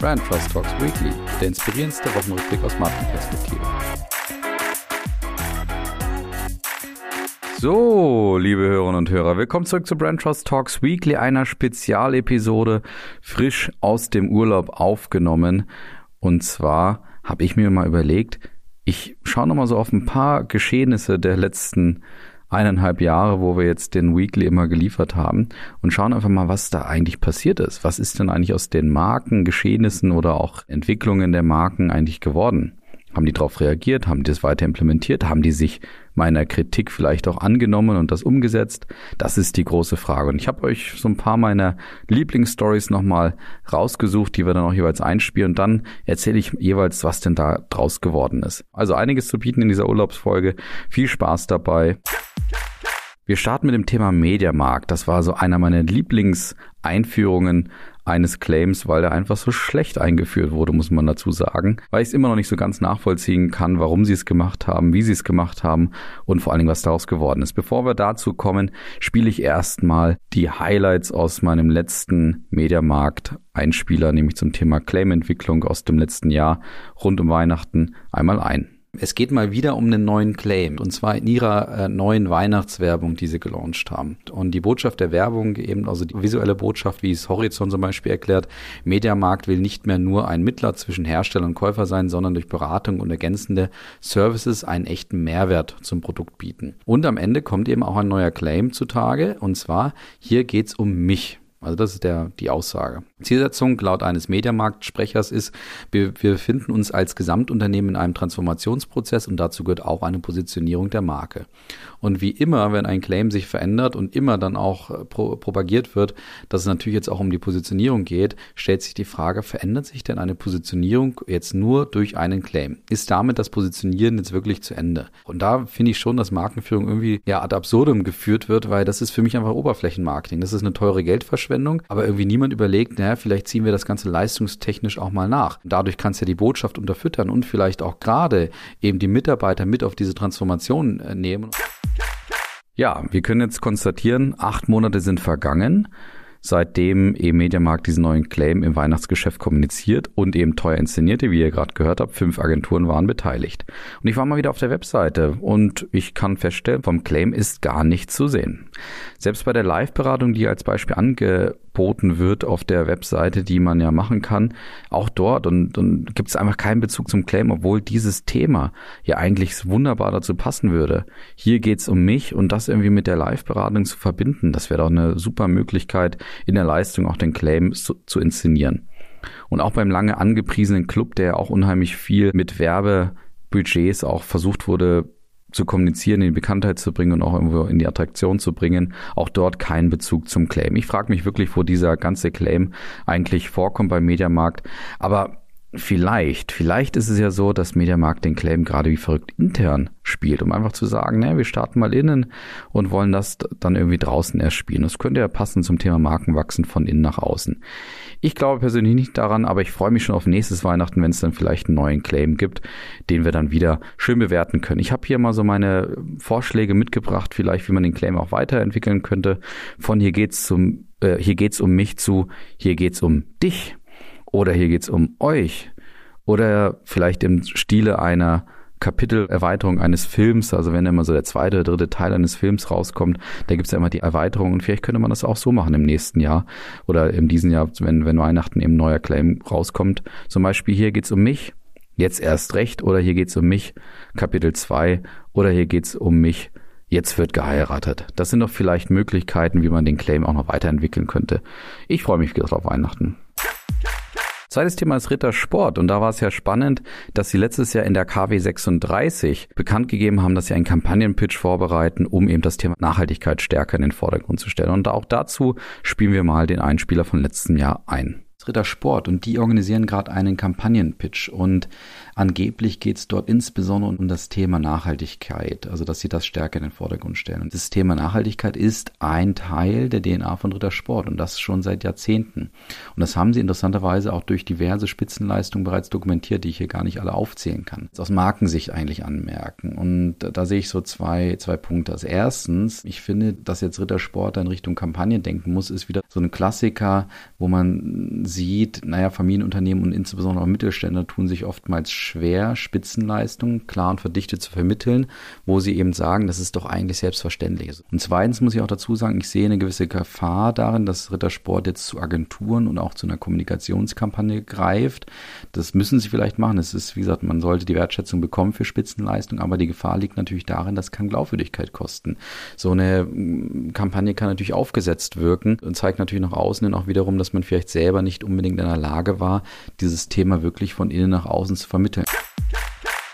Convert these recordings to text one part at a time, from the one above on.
Brand Trust Talks Weekly, der inspirierendste Wochenrückblick aus Markenperspektive. So, liebe Hörerinnen und Hörer, willkommen zurück zu Brand Trust Talks Weekly, einer Spezialepisode, frisch aus dem Urlaub aufgenommen. Und zwar habe ich mir mal überlegt, ich schaue nochmal so auf ein paar Geschehnisse der letzten eineinhalb Jahre, wo wir jetzt den Weekly immer geliefert haben und schauen einfach mal, was da eigentlich passiert ist. Was ist denn eigentlich aus den Marken, Geschehnissen oder auch Entwicklungen der Marken eigentlich geworden? Haben die darauf reagiert? Haben die das weiter implementiert? Haben die sich meiner Kritik vielleicht auch angenommen und das umgesetzt? Das ist die große Frage. Und ich habe euch so ein paar meiner Lieblingsstories nochmal rausgesucht, die wir dann auch jeweils einspielen. Und dann erzähle ich jeweils, was denn da draus geworden ist. Also einiges zu bieten in dieser Urlaubsfolge. Viel Spaß dabei. Wir starten mit dem Thema Mediamarkt. Das war so einer meiner Lieblingseinführungen eines Claims, weil er einfach so schlecht eingeführt wurde, muss man dazu sagen, weil ich es immer noch nicht so ganz nachvollziehen kann, warum sie es gemacht haben, wie sie es gemacht haben und vor allen Dingen, was daraus geworden ist. Bevor wir dazu kommen, spiele ich erstmal die Highlights aus meinem letzten Mediamarkt Einspieler, nämlich zum Thema Claim-Entwicklung aus dem letzten Jahr rund um Weihnachten einmal ein. Es geht mal wieder um einen neuen Claim und zwar in ihrer äh, neuen Weihnachtswerbung, die sie gelauncht haben. Und die Botschaft der Werbung, eben also die visuelle Botschaft, wie es Horizon zum Beispiel erklärt, Mediamarkt will nicht mehr nur ein Mittler zwischen Hersteller und Käufer sein, sondern durch Beratung und ergänzende Services einen echten Mehrwert zum Produkt bieten. Und am Ende kommt eben auch ein neuer Claim zutage und zwar hier geht's um mich. Also das ist der, die Aussage. Zielsetzung laut eines Mediamarktsprechers ist, wir, wir befinden uns als Gesamtunternehmen in einem Transformationsprozess und dazu gehört auch eine Positionierung der Marke. Und wie immer, wenn ein Claim sich verändert und immer dann auch äh, pro, propagiert wird, dass es natürlich jetzt auch um die Positionierung geht, stellt sich die Frage, verändert sich denn eine Positionierung jetzt nur durch einen Claim? Ist damit das Positionieren jetzt wirklich zu Ende? Und da finde ich schon, dass Markenführung irgendwie ja ad absurdum geführt wird, weil das ist für mich einfach Oberflächenmarketing. Das ist eine teure Geldverschwendung, aber irgendwie niemand überlegt, naja, vielleicht ziehen wir das Ganze leistungstechnisch auch mal nach. Dadurch kannst du ja die Botschaft unterfüttern und vielleicht auch gerade eben die Mitarbeiter mit auf diese Transformation äh, nehmen. Ja, wir können jetzt konstatieren, acht Monate sind vergangen, seitdem eben Mediamarkt diesen neuen Claim im Weihnachtsgeschäft kommuniziert und eben teuer inszenierte, wie ihr gerade gehört habt. Fünf Agenturen waren beteiligt. Und ich war mal wieder auf der Webseite und ich kann feststellen, vom Claim ist gar nichts zu sehen. Selbst bei der Live-Beratung, die als Beispiel ange angeboten wird auf der Webseite, die man ja machen kann, auch dort. Und, und gibt es einfach keinen Bezug zum Claim, obwohl dieses Thema ja eigentlich wunderbar dazu passen würde. Hier geht es um mich und das irgendwie mit der Live-Beratung zu verbinden. Das wäre doch eine super Möglichkeit, in der Leistung auch den Claim zu, zu inszenieren. Und auch beim lange angepriesenen Club, der auch unheimlich viel mit Werbebudgets auch versucht wurde zu kommunizieren, in die Bekanntheit zu bringen und auch irgendwo in die Attraktion zu bringen, auch dort keinen Bezug zum Claim. Ich frage mich wirklich, wo dieser ganze Claim eigentlich vorkommt beim Mediamarkt. Aber Vielleicht, vielleicht ist es ja so, dass Mediamarkt den Claim gerade wie verrückt intern spielt, um einfach zu sagen, ne, wir starten mal innen und wollen das dann irgendwie draußen erst spielen. Das könnte ja passen zum Thema Markenwachsen von innen nach außen. Ich glaube persönlich nicht daran, aber ich freue mich schon auf nächstes Weihnachten, wenn es dann vielleicht einen neuen Claim gibt, den wir dann wieder schön bewerten können. Ich habe hier mal so meine Vorschläge mitgebracht, vielleicht wie man den Claim auch weiterentwickeln könnte. Von hier geht's zum äh, hier geht's um mich zu, hier geht's um dich oder hier geht's um euch oder vielleicht im Stile einer Kapitelerweiterung eines Films, also wenn immer so der zweite oder dritte Teil eines Films rauskommt, da gibt's ja immer die Erweiterung und vielleicht könnte man das auch so machen im nächsten Jahr oder in diesem Jahr, wenn, wenn Weihnachten eben neuer Claim rauskommt. Zum Beispiel hier geht's um mich, jetzt erst recht oder hier geht's um mich, Kapitel 2 oder hier geht's um mich, jetzt wird geheiratet. Das sind doch vielleicht Möglichkeiten, wie man den Claim auch noch weiterentwickeln könnte. Ich freue mich auf Weihnachten. Zweites Thema ist Rittersport und da war es ja spannend, dass sie letztes Jahr in der KW 36 bekannt gegeben haben, dass sie einen Kampagnenpitch vorbereiten, um eben das Thema Nachhaltigkeit stärker in den Vordergrund zu stellen. Und auch dazu spielen wir mal den Einspieler von letztem Jahr ein. Ritter Sport und die organisieren gerade einen Kampagnenpitch und Angeblich geht es dort insbesondere um das Thema Nachhaltigkeit, also dass sie das stärker in den Vordergrund stellen. Und das Thema Nachhaltigkeit ist ein Teil der DNA von Rittersport und das schon seit Jahrzehnten. Und das haben sie interessanterweise auch durch diverse Spitzenleistungen bereits dokumentiert, die ich hier gar nicht alle aufzählen kann. Das aus Markensicht eigentlich anmerken. Und da sehe ich so zwei, zwei Punkte. Also erstens, ich finde, dass jetzt Rittersport in Richtung Kampagne denken muss, ist wieder so ein Klassiker, wo man sieht, naja, Familienunternehmen und insbesondere auch Mittelständler tun sich oftmals schwer, Spitzenleistungen klar und verdichtet zu vermitteln, wo sie eben sagen, das ist doch eigentlich selbstverständlich. Und zweitens muss ich auch dazu sagen, ich sehe eine gewisse Gefahr darin, dass Rittersport jetzt zu Agenturen und auch zu einer Kommunikationskampagne greift. Das müssen sie vielleicht machen. Es ist, wie gesagt, man sollte die Wertschätzung bekommen für Spitzenleistung, aber die Gefahr liegt natürlich darin, das kann Glaubwürdigkeit kosten. So eine mm, Kampagne kann natürlich aufgesetzt wirken und zeigt natürlich nach außen hin auch wiederum, dass man vielleicht selber nicht unbedingt in der Lage war, dieses Thema wirklich von innen nach außen zu vermitteln.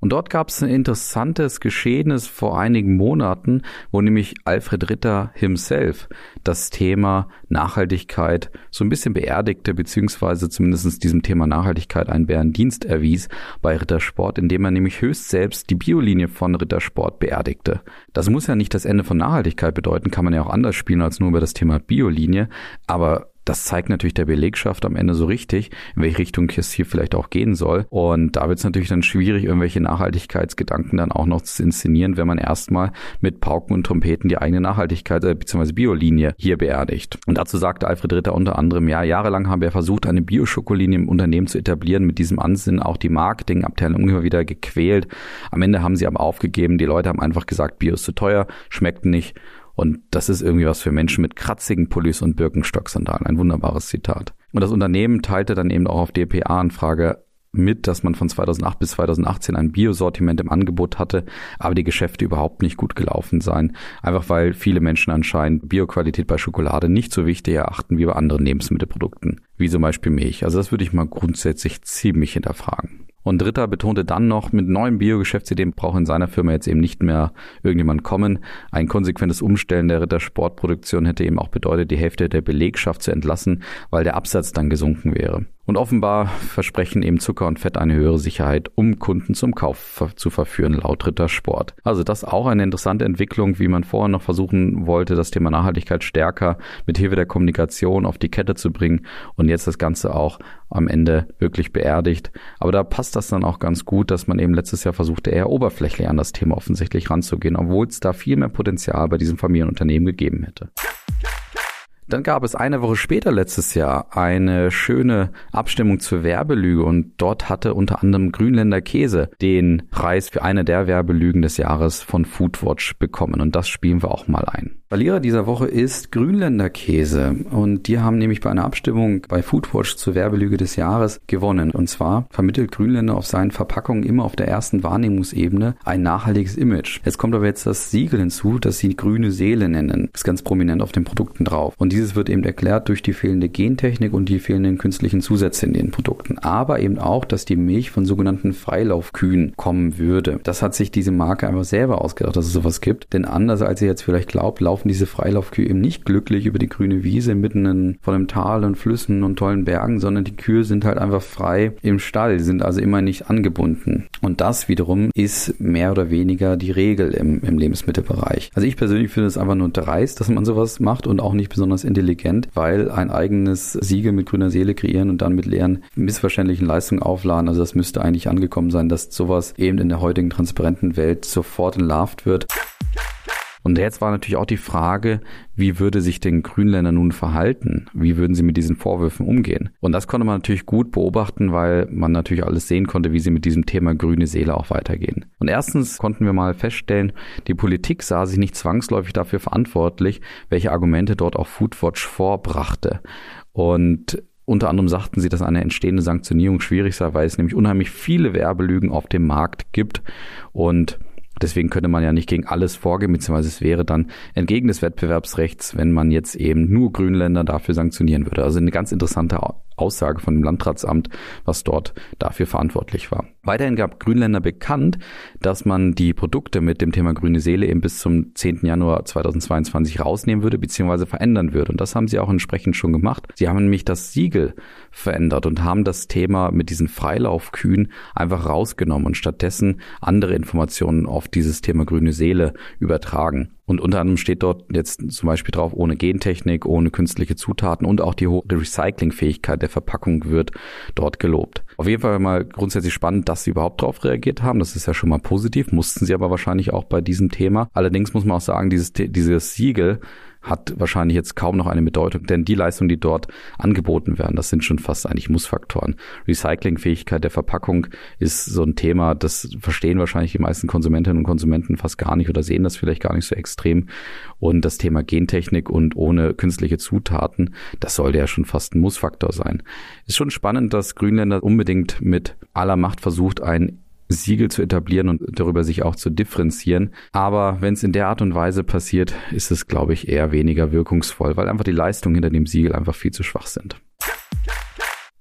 Und dort gab es ein interessantes Geschehnis vor einigen Monaten, wo nämlich Alfred Ritter himself das Thema Nachhaltigkeit so ein bisschen beerdigte, beziehungsweise zumindest diesem Thema Nachhaltigkeit einen Bärendienst erwies bei Rittersport, indem er nämlich höchst selbst die Biolinie von Rittersport beerdigte. Das muss ja nicht das Ende von Nachhaltigkeit bedeuten, kann man ja auch anders spielen als nur über das Thema Biolinie, aber das zeigt natürlich der Belegschaft am Ende so richtig, in welche Richtung es hier vielleicht auch gehen soll. Und da wird es natürlich dann schwierig, irgendwelche Nachhaltigkeitsgedanken dann auch noch zu inszenieren, wenn man erstmal mit Pauken und Trompeten die eigene Nachhaltigkeit äh, bzw. Biolinie hier beerdigt. Und dazu sagte Alfred Ritter unter anderem, ja, jahrelang haben wir versucht, eine Bioschokollinie im Unternehmen zu etablieren, mit diesem Ansinnen auch die Marketingabteilung immer wieder gequält. Am Ende haben sie aber aufgegeben, die Leute haben einfach gesagt, Bio ist zu teuer, schmeckt nicht und das ist irgendwie was für Menschen mit kratzigen Pullis und Birkenstock-Sandalen. Ein wunderbares Zitat. Und das Unternehmen teilte dann eben auch auf DPA-Anfrage mit, dass man von 2008 bis 2018 ein Biosortiment im Angebot hatte, aber die Geschäfte überhaupt nicht gut gelaufen seien. Einfach weil viele Menschen anscheinend Bioqualität bei Schokolade nicht so wichtig erachten wie bei anderen Lebensmittelprodukten, wie zum Beispiel Milch. Also das würde ich mal grundsätzlich ziemlich hinterfragen. Und Dritter betonte dann noch, mit neuen Biogeschäftsideen braucht in seiner Firma jetzt eben nicht mehr irgendjemand kommen. Ein konsequentes Umstellen der Ritter Sportproduktion hätte eben auch bedeutet, die Hälfte der Belegschaft zu entlassen, weil der Absatz dann gesunken wäre. Und offenbar versprechen eben Zucker und Fett eine höhere Sicherheit, um Kunden zum Kauf zu verführen, laut Ritter Sport. Also das auch eine interessante Entwicklung, wie man vorher noch versuchen wollte, das Thema Nachhaltigkeit stärker mit Hilfe der Kommunikation auf die Kette zu bringen und jetzt das Ganze auch am Ende wirklich beerdigt. Aber da passt das dann auch ganz gut, dass man eben letztes Jahr versuchte, eher oberflächlich an das Thema offensichtlich ranzugehen, obwohl es da viel mehr Potenzial bei diesem Familienunternehmen gegeben hätte. Dann gab es eine Woche später letztes Jahr eine schöne Abstimmung zur Werbelüge und dort hatte unter anderem Grünländer Käse den Preis für eine der Werbelügen des Jahres von Foodwatch bekommen und das spielen wir auch mal ein. Verlierer dieser Woche ist Grünländer Käse und die haben nämlich bei einer Abstimmung bei Foodwatch zur Werbelüge des Jahres gewonnen. Und zwar vermittelt Grünländer auf seinen Verpackungen immer auf der ersten Wahrnehmungsebene ein nachhaltiges Image. Jetzt kommt aber jetzt das Siegel hinzu, das sie grüne Seele nennen. Ist ganz prominent auf den Produkten drauf. Und dieses wird eben erklärt durch die fehlende Gentechnik und die fehlenden künstlichen Zusätze in den Produkten. Aber eben auch, dass die Milch von sogenannten Freilaufkühen kommen würde. Das hat sich diese Marke einfach selber ausgedacht, dass es sowas gibt. Denn anders als ihr jetzt vielleicht glaubt, laufen diese Freilaufkühe eben nicht glücklich über die grüne Wiese mitten in, von einem Tal und Flüssen und tollen Bergen, sondern die Kühe sind halt einfach frei im Stall, sind also immer nicht angebunden. Und das wiederum ist mehr oder weniger die Regel im, im Lebensmittelbereich. Also ich persönlich finde es einfach nur dreist, dass man sowas macht und auch nicht besonders intelligent, weil ein eigenes Siegel mit grüner Seele kreieren und dann mit leeren, missverständlichen Leistungen aufladen, also das müsste eigentlich angekommen sein, dass sowas eben in der heutigen transparenten Welt sofort entlarvt wird. Und jetzt war natürlich auch die Frage, wie würde sich den Grünländer nun verhalten? Wie würden sie mit diesen Vorwürfen umgehen? Und das konnte man natürlich gut beobachten, weil man natürlich alles sehen konnte, wie sie mit diesem Thema grüne Seele auch weitergehen. Und erstens konnten wir mal feststellen, die Politik sah sich nicht zwangsläufig dafür verantwortlich, welche Argumente dort auch Foodwatch vorbrachte. Und unter anderem sagten sie, dass eine entstehende Sanktionierung schwierig sei, weil es nämlich unheimlich viele Werbelügen auf dem Markt gibt und Deswegen könnte man ja nicht gegen alles vorgehen, beziehungsweise es wäre dann entgegen des Wettbewerbsrechts, wenn man jetzt eben nur Grünländer dafür sanktionieren würde. Also eine ganz interessante Aussage von dem Landratsamt, was dort dafür verantwortlich war. Weiterhin gab Grünländer bekannt, dass man die Produkte mit dem Thema grüne Seele eben bis zum 10. Januar 2022 rausnehmen würde bzw. verändern würde. Und das haben sie auch entsprechend schon gemacht. Sie haben nämlich das Siegel verändert und haben das Thema mit diesen Freilaufkühen einfach rausgenommen und stattdessen andere Informationen auf dieses Thema grüne Seele übertragen. Und unter anderem steht dort jetzt zum Beispiel drauf, ohne Gentechnik, ohne künstliche Zutaten und auch die hohe Recyclingfähigkeit der Verpackung wird dort gelobt. Auf jeden Fall mal grundsätzlich spannend, dass sie überhaupt darauf reagiert haben. Das ist ja schon mal positiv, mussten sie aber wahrscheinlich auch bei diesem Thema. Allerdings muss man auch sagen, dieses, dieses Siegel hat wahrscheinlich jetzt kaum noch eine Bedeutung, denn die Leistungen, die dort angeboten werden, das sind schon fast eigentlich Mussfaktoren. Recyclingfähigkeit der Verpackung ist so ein Thema, das verstehen wahrscheinlich die meisten Konsumentinnen und Konsumenten fast gar nicht oder sehen das vielleicht gar nicht so extrem. Und das Thema Gentechnik und ohne künstliche Zutaten, das sollte ja schon fast ein Mussfaktor sein. Ist schon spannend, dass Grünländer unbedingt mit aller Macht versucht, ein Siegel zu etablieren und darüber sich auch zu differenzieren. Aber wenn es in der Art und Weise passiert, ist es, glaube ich, eher weniger wirkungsvoll, weil einfach die Leistungen hinter dem Siegel einfach viel zu schwach sind.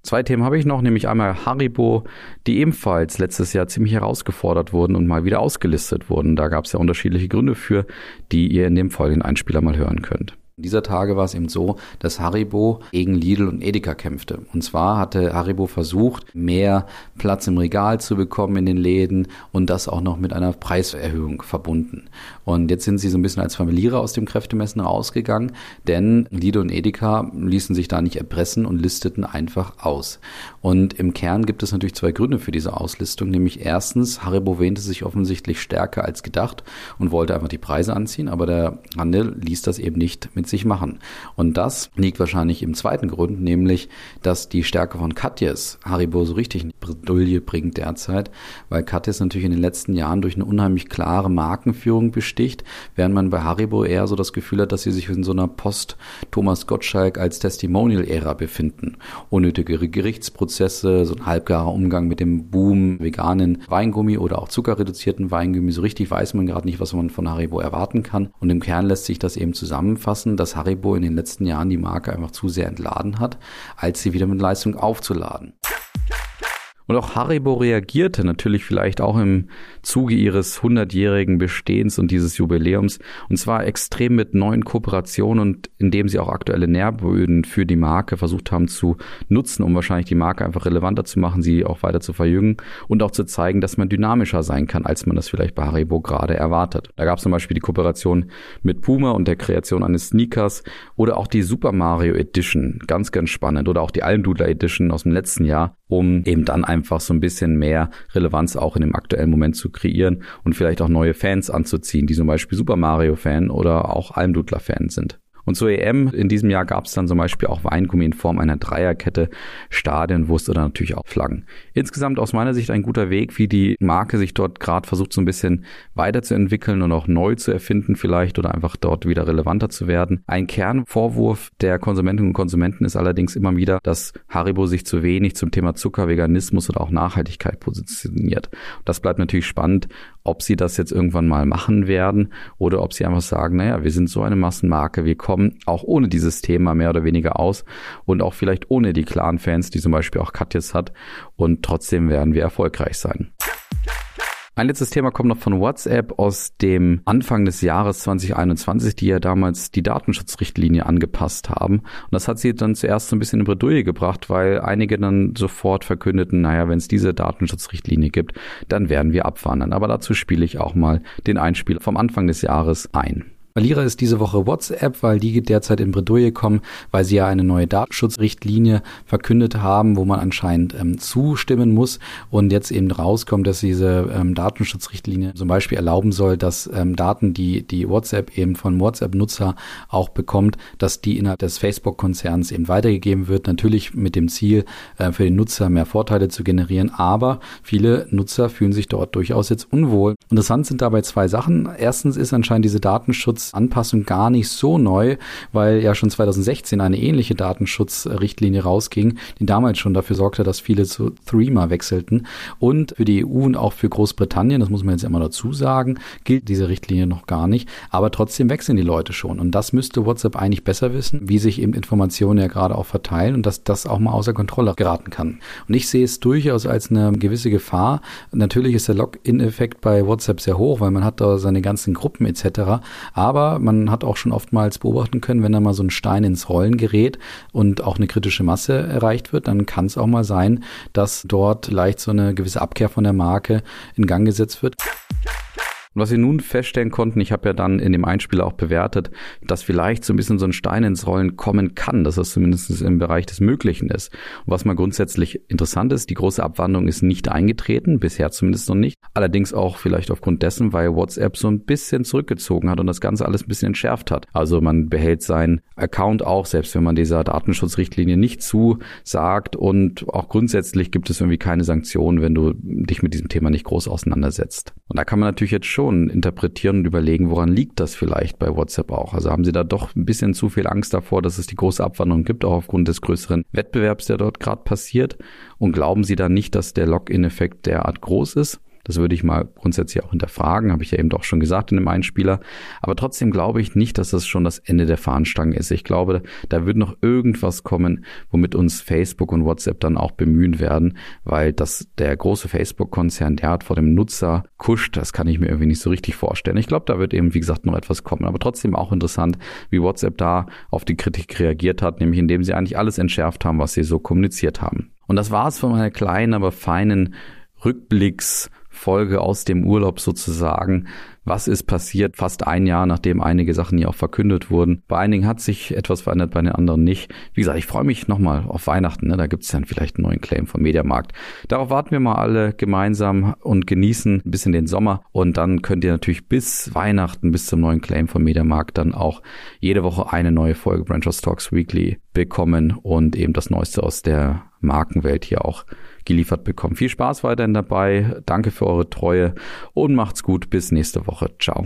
Zwei Themen habe ich noch, nämlich einmal Haribo, die ebenfalls letztes Jahr ziemlich herausgefordert wurden und mal wieder ausgelistet wurden. Da gab es ja unterschiedliche Gründe für, die ihr in dem folgenden Einspieler mal hören könnt. Dieser Tage war es eben so, dass Haribo gegen Lidl und Edeka kämpfte. Und zwar hatte Haribo versucht, mehr Platz im Regal zu bekommen in den Läden und das auch noch mit einer Preiserhöhung verbunden. Und jetzt sind sie so ein bisschen als Familierer aus dem Kräftemessen rausgegangen, denn Lidl und Edeka ließen sich da nicht erpressen und listeten einfach aus. Und im Kern gibt es natürlich zwei Gründe für diese Auslistung, nämlich erstens, Haribo wähnte sich offensichtlich stärker als gedacht und wollte einfach die Preise anziehen, aber der Handel ließ das eben nicht mit sich machen. Und das liegt wahrscheinlich im zweiten Grund, nämlich, dass die Stärke von Katjes Haribo so richtig in Bredouille bringt derzeit, weil Katjes natürlich in den letzten Jahren durch eine unheimlich klare Markenführung besticht, während man bei Haribo eher so das Gefühl hat, dass sie sich in so einer Post-Thomas Gottschalk als Testimonial-Ära befinden. Unnötige Gerichtsprozesse, so ein halbgarer Umgang mit dem Boom veganen Weingummi oder auch zuckerreduzierten Weingummi. So richtig weiß man gerade nicht, was man von Haribo erwarten kann. Und im Kern lässt sich das eben zusammenfassen, dass Haribo in den letzten Jahren die Marke einfach zu sehr entladen hat, als sie wieder mit Leistung aufzuladen. Und auch Haribo reagierte natürlich vielleicht auch im Zuge ihres 100-jährigen Bestehens und dieses Jubiläums. Und zwar extrem mit neuen Kooperationen und indem sie auch aktuelle Nährböden für die Marke versucht haben zu nutzen, um wahrscheinlich die Marke einfach relevanter zu machen, sie auch weiter zu verjüngen und auch zu zeigen, dass man dynamischer sein kann, als man das vielleicht bei Haribo gerade erwartet. Da gab es zum Beispiel die Kooperation mit Puma und der Kreation eines Sneakers oder auch die Super Mario Edition, ganz, ganz spannend, oder auch die Almdudler Edition aus dem letzten Jahr, um eben dann einfach so ein bisschen mehr Relevanz auch in dem aktuellen Moment zu kreieren und vielleicht auch neue Fans anzuziehen, die zum Beispiel Super Mario Fan oder auch Almdudler Fan sind. Und zur EM in diesem Jahr gab es dann zum Beispiel auch Weingummi in Form einer Dreierkette, Stadionwurst oder natürlich auch Flaggen. Insgesamt aus meiner Sicht ein guter Weg, wie die Marke sich dort gerade versucht, so ein bisschen weiterzuentwickeln und auch neu zu erfinden vielleicht oder einfach dort wieder relevanter zu werden. Ein Kernvorwurf der Konsumentinnen und Konsumenten ist allerdings immer wieder, dass Haribo sich zu wenig zum Thema Zucker, Veganismus oder auch Nachhaltigkeit positioniert. Das bleibt natürlich spannend, ob sie das jetzt irgendwann mal machen werden oder ob sie einfach sagen, naja, wir sind so eine Massenmarke, wir kommen auch ohne dieses Thema mehr oder weniger aus und auch vielleicht ohne die klaren Fans, die zum Beispiel auch Katjes hat und trotzdem werden wir erfolgreich sein. Ein letztes Thema kommt noch von WhatsApp aus dem Anfang des Jahres 2021, die ja damals die Datenschutzrichtlinie angepasst haben. Und das hat sie dann zuerst so ein bisschen in Bredouille gebracht, weil einige dann sofort verkündeten, naja, wenn es diese Datenschutzrichtlinie gibt, dann werden wir abwandern. Aber dazu spiele ich auch mal den Einspiel vom Anfang des Jahres ein. Verlierer ist diese Woche WhatsApp, weil die derzeit in Bredouille kommen, weil sie ja eine neue Datenschutzrichtlinie verkündet haben, wo man anscheinend ähm, zustimmen muss und jetzt eben rauskommt, dass diese ähm, Datenschutzrichtlinie zum Beispiel erlauben soll, dass ähm, Daten, die die WhatsApp eben von WhatsApp-Nutzer auch bekommt, dass die innerhalb des Facebook-Konzerns eben weitergegeben wird, natürlich mit dem Ziel, äh, für den Nutzer mehr Vorteile zu generieren, aber viele Nutzer fühlen sich dort durchaus jetzt unwohl. Interessant sind dabei zwei Sachen. Erstens ist anscheinend diese Datenschutz Datenschutzanpassung gar nicht so neu, weil ja schon 2016 eine ähnliche Datenschutzrichtlinie rausging, die damals schon dafür sorgte, dass viele zu Threema wechselten. Und für die EU und auch für Großbritannien, das muss man jetzt immer dazu sagen, gilt diese Richtlinie noch gar nicht. Aber trotzdem wechseln die Leute schon. Und das müsste WhatsApp eigentlich besser wissen, wie sich eben Informationen ja gerade auch verteilen und dass das auch mal außer Kontrolle geraten kann. Und ich sehe es durchaus als eine gewisse Gefahr. Natürlich ist der Login-Effekt bei WhatsApp sehr hoch, weil man hat da seine ganzen Gruppen etc. Aber man hat auch schon oftmals beobachten können, wenn da mal so ein Stein ins Rollen gerät und auch eine kritische Masse erreicht wird, dann kann es auch mal sein, dass dort leicht so eine gewisse Abkehr von der Marke in Gang gesetzt wird. Und was wir nun feststellen konnten, ich habe ja dann in dem Einspieler auch bewertet, dass vielleicht so ein bisschen so ein Stein ins Rollen kommen kann, dass das zumindest im Bereich des Möglichen ist. Und was mal grundsätzlich interessant ist, die große Abwandlung ist nicht eingetreten, bisher zumindest noch nicht. Allerdings auch vielleicht aufgrund dessen, weil WhatsApp so ein bisschen zurückgezogen hat und das Ganze alles ein bisschen entschärft hat. Also man behält seinen Account auch, selbst wenn man dieser Datenschutzrichtlinie nicht zusagt und auch grundsätzlich gibt es irgendwie keine Sanktionen, wenn du dich mit diesem Thema nicht groß auseinandersetzt. Und da kann man natürlich jetzt schon Situation interpretieren und überlegen, woran liegt das vielleicht bei WhatsApp auch? Also haben Sie da doch ein bisschen zu viel Angst davor, dass es die große Abwanderung gibt, auch aufgrund des größeren Wettbewerbs, der dort gerade passiert? Und glauben Sie da nicht, dass der Login-Effekt derart groß ist? Das würde ich mal grundsätzlich auch hinterfragen, habe ich ja eben doch schon gesagt in dem Einspieler. Aber trotzdem glaube ich nicht, dass das schon das Ende der Fahnenstange ist. Ich glaube, da wird noch irgendwas kommen, womit uns Facebook und WhatsApp dann auch bemühen werden, weil das der große Facebook-Konzern, der hat vor dem Nutzer kuscht, das kann ich mir irgendwie nicht so richtig vorstellen. Ich glaube, da wird eben, wie gesagt, noch etwas kommen. Aber trotzdem auch interessant, wie WhatsApp da auf die Kritik reagiert hat, nämlich indem sie eigentlich alles entschärft haben, was sie so kommuniziert haben. Und das war es von meiner kleinen, aber feinen Rückblicks Folge aus dem Urlaub sozusagen. Was ist passiert fast ein Jahr, nachdem einige Sachen hier auch verkündet wurden? Bei einigen hat sich etwas verändert, bei den anderen nicht. Wie gesagt, ich freue mich nochmal auf Weihnachten. Ne? Da gibt es dann vielleicht einen neuen Claim vom Mediamarkt. Darauf warten wir mal alle gemeinsam und genießen ein bisschen den Sommer. Und dann könnt ihr natürlich bis Weihnachten, bis zum neuen Claim vom Mediamarkt dann auch jede Woche eine neue Folge Branchers Talks Weekly bekommen und eben das Neueste aus der Markenwelt hier auch geliefert bekommen. Viel Spaß weiterhin dabei. Danke für eure Treue und macht's gut. Bis nächste Woche. Ciao.